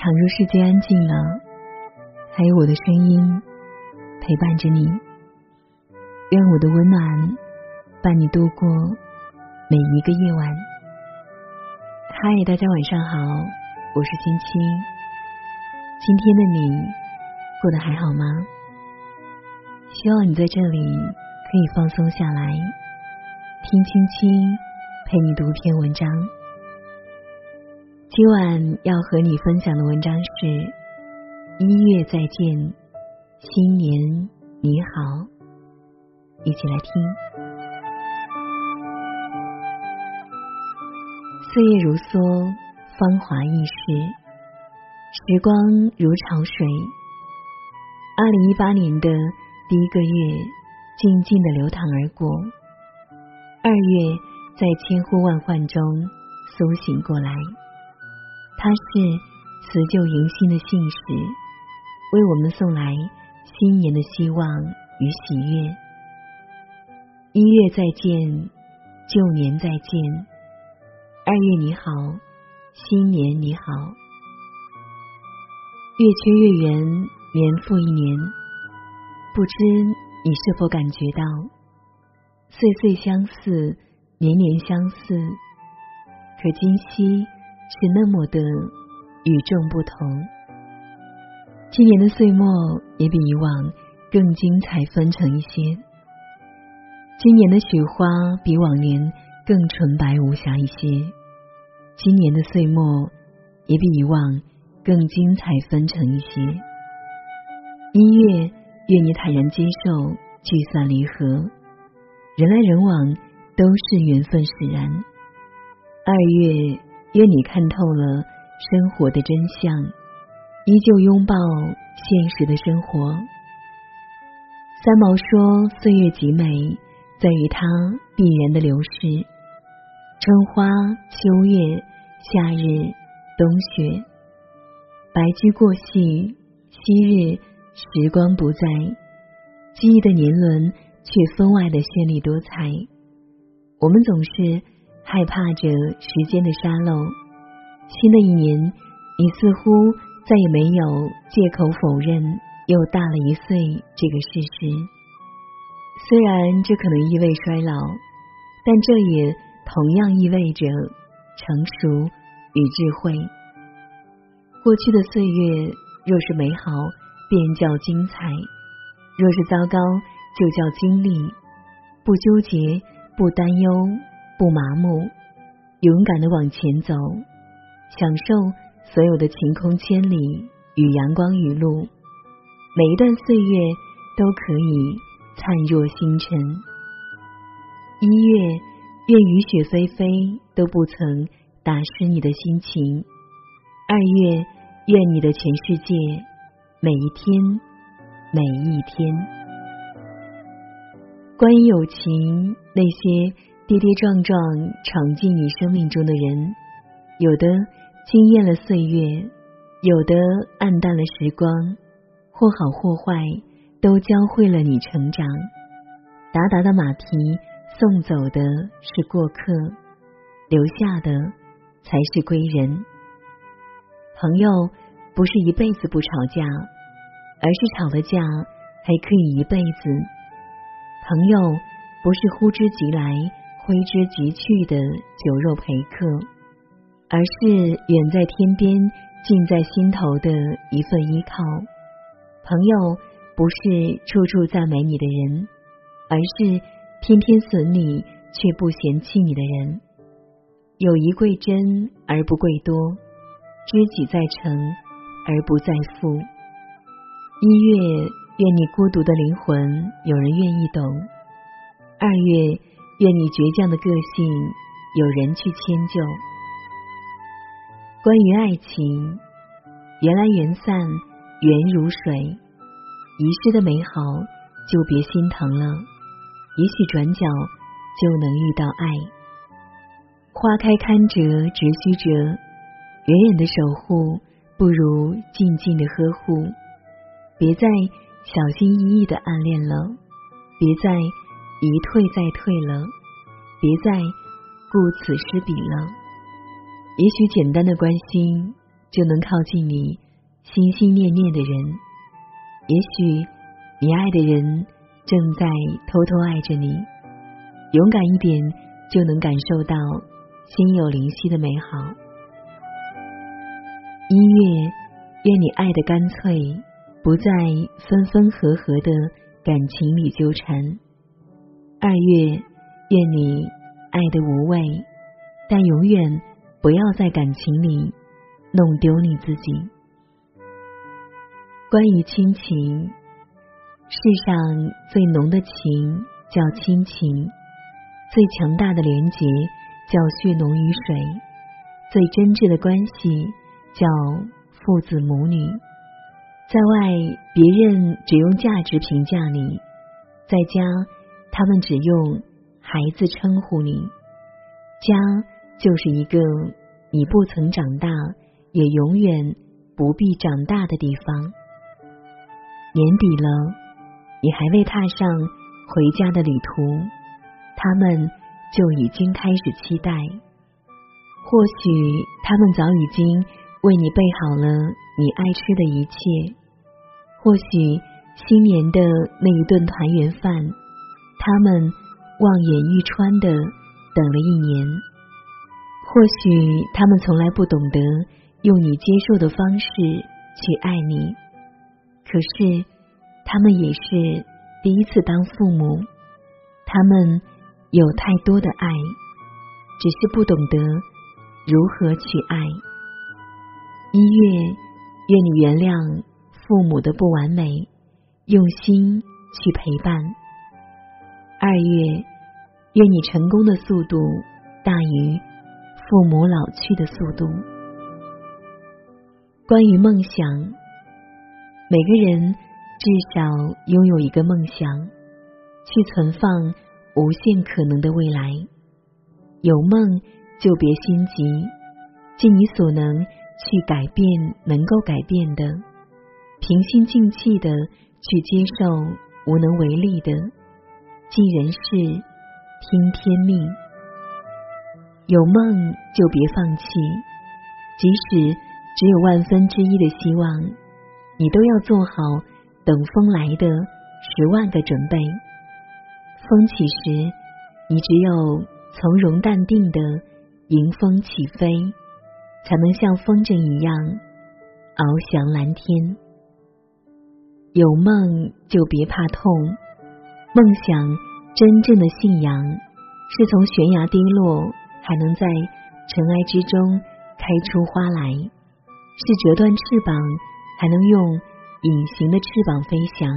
倘若世界安静了，还有我的声音陪伴着你，愿我的温暖伴你度过每一个夜晚。嗨，大家晚上好，我是青青。今天的你过得还好吗？希望你在这里可以放松下来，听青青陪你读篇文章。今晚要和你分享的文章是《一月再见，新年你好》，一起来听。岁月如梭，芳华易逝，时光如潮水。二零一八年的第一个月，静静的流淌而过。二月在千呼万唤中苏醒过来。它是辞旧迎新的信使，为我们送来新年的希望与喜悦。一月再见，旧年再见，二月你好，新年你好。月缺月圆，年复一年，不知你是否感觉到，岁岁相似，年年相似，可今夕。是那么的与众不同。今年的岁末也比以往更精彩纷呈一些。今年的雪花比往年更纯白无瑕一些。今年的岁末也比以往更精彩纷呈一些。一月，愿你坦然接受聚散离合，人来人往都是缘分使然。二月。愿你看透了生活的真相，依旧拥抱现实的生活。三毛说：“岁月极美，在于它必然的流逝。春花、秋月、夏日、冬雪，白驹过隙，昔日时光不再，记忆的年轮却分外的绚丽多彩。我们总是。”害怕着时间的沙漏，新的一年，你似乎再也没有借口否认又大了一岁这个事实。虽然这可能意味衰老，但这也同样意味着成熟与智慧。过去的岁月若是美好，便叫精彩；若是糟糕，就叫经历。不纠结，不担忧。不麻木，勇敢的往前走，享受所有的晴空千里与阳光雨露。每一段岁月都可以灿若星辰。一月，愿雨雪霏霏都不曾打湿你的心情。二月，愿你的全世界每一天每一天。关于友情，那些。跌跌撞撞闯进你生命中的人，有的惊艳了岁月，有的暗淡了时光，或好或坏，都教会了你成长。达达的马蹄送走的是过客，留下的才是归人。朋友不是一辈子不吵架，而是吵了架还可以一辈子。朋友不是呼之即来。挥之即去的酒肉陪客，而是远在天边、近在心头的一份依靠。朋友不是处处赞美你的人，而是天天损你却不嫌弃你的人。友谊贵真而不贵多，知己在诚而不在富。一月，愿你孤独的灵魂有人愿意懂。二月。愿你倔强的个性有人去迁就。关于爱情，缘来缘散，缘如水，遗失的美好就别心疼了，也许转角就能遇到爱。花开堪折直须折，远远的守护不如静静的呵护。别再小心翼翼的暗恋了，别再。一退再退了，别再顾此失彼了。也许简单的关心就能靠近你心心念念的人。也许你爱的人正在偷偷爱着你。勇敢一点，就能感受到心有灵犀的美好。一月，愿你爱的干脆，不在分分合合的感情里纠缠。二月，愿你爱的无畏，但永远不要在感情里弄丢你自己。关于亲情，世上最浓的情叫亲情，最强大的连结叫血浓于水，最真挚的关系叫父子母女。在外，别人只用价值评价你；在家。他们只用孩子称呼你，家就是一个你不曾长大，也永远不必长大的地方。年底了，你还未踏上回家的旅途，他们就已经开始期待。或许他们早已经为你备好了你爱吃的一切，或许新年的那一顿团圆饭。他们望眼欲穿的等了一年，或许他们从来不懂得用你接受的方式去爱你，可是他们也是第一次当父母，他们有太多的爱，只是不懂得如何去爱。一月，愿你原谅父母的不完美，用心去陪伴。二月，愿你成功的速度大于父母老去的速度。关于梦想，每个人至少拥有一个梦想，去存放无限可能的未来。有梦就别心急，尽你所能去改变能够改变的，平心静气的去接受无能为力的。尽人事，听天命。有梦就别放弃，即使只有万分之一的希望，你都要做好等风来的十万个准备。风起时，你只有从容淡定的迎风起飞，才能像风筝一样翱翔蓝天。有梦就别怕痛。梦想真正的信仰，是从悬崖跌落，还能在尘埃之中开出花来；是折断翅膀，还能用隐形的翅膀飞翔；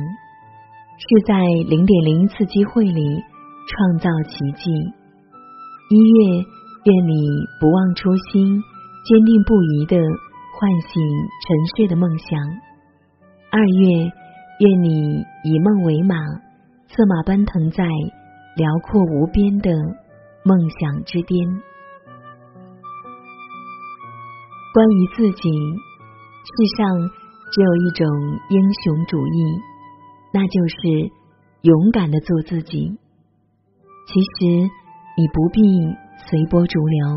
是在零点零一次机会里创造奇迹。一月，愿你不忘初心，坚定不移的唤醒沉睡的梦想。二月，愿你以梦为马。策马奔腾在辽阔无边的梦想之巅。关于自己，世上只有一种英雄主义，那就是勇敢的做自己。其实你不必随波逐流，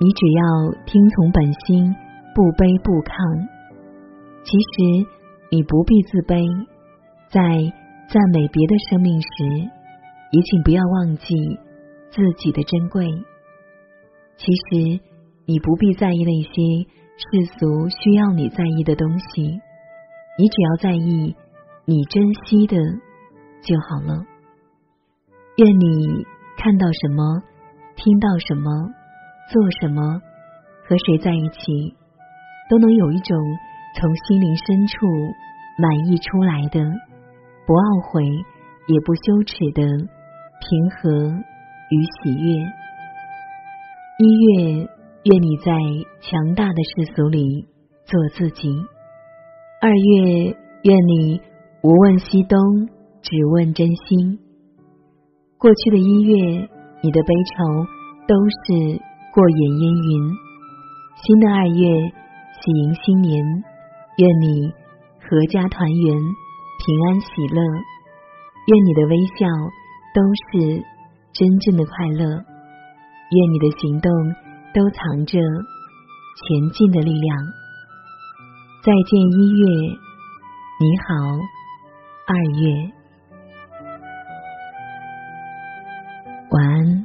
你只要听从本心，不卑不亢。其实你不必自卑，在。赞美别的生命时，也请不要忘记自己的珍贵。其实，你不必在意那些世俗需要你在意的东西，你只要在意你珍惜的就好了。愿你看到什么，听到什么，做什么，和谁在一起，都能有一种从心灵深处满意出来的。不懊悔，也不羞耻的平和与喜悦。一月，愿你在强大的世俗里做自己；二月，愿你无问西东，只问真心。过去的一月，你的悲愁都是过眼烟云。新的二月，喜迎新年，愿你阖家团圆。平安喜乐，愿你的微笑都是真正的快乐，愿你的行动都藏着前进的力量。再见一月，你好二月，晚安。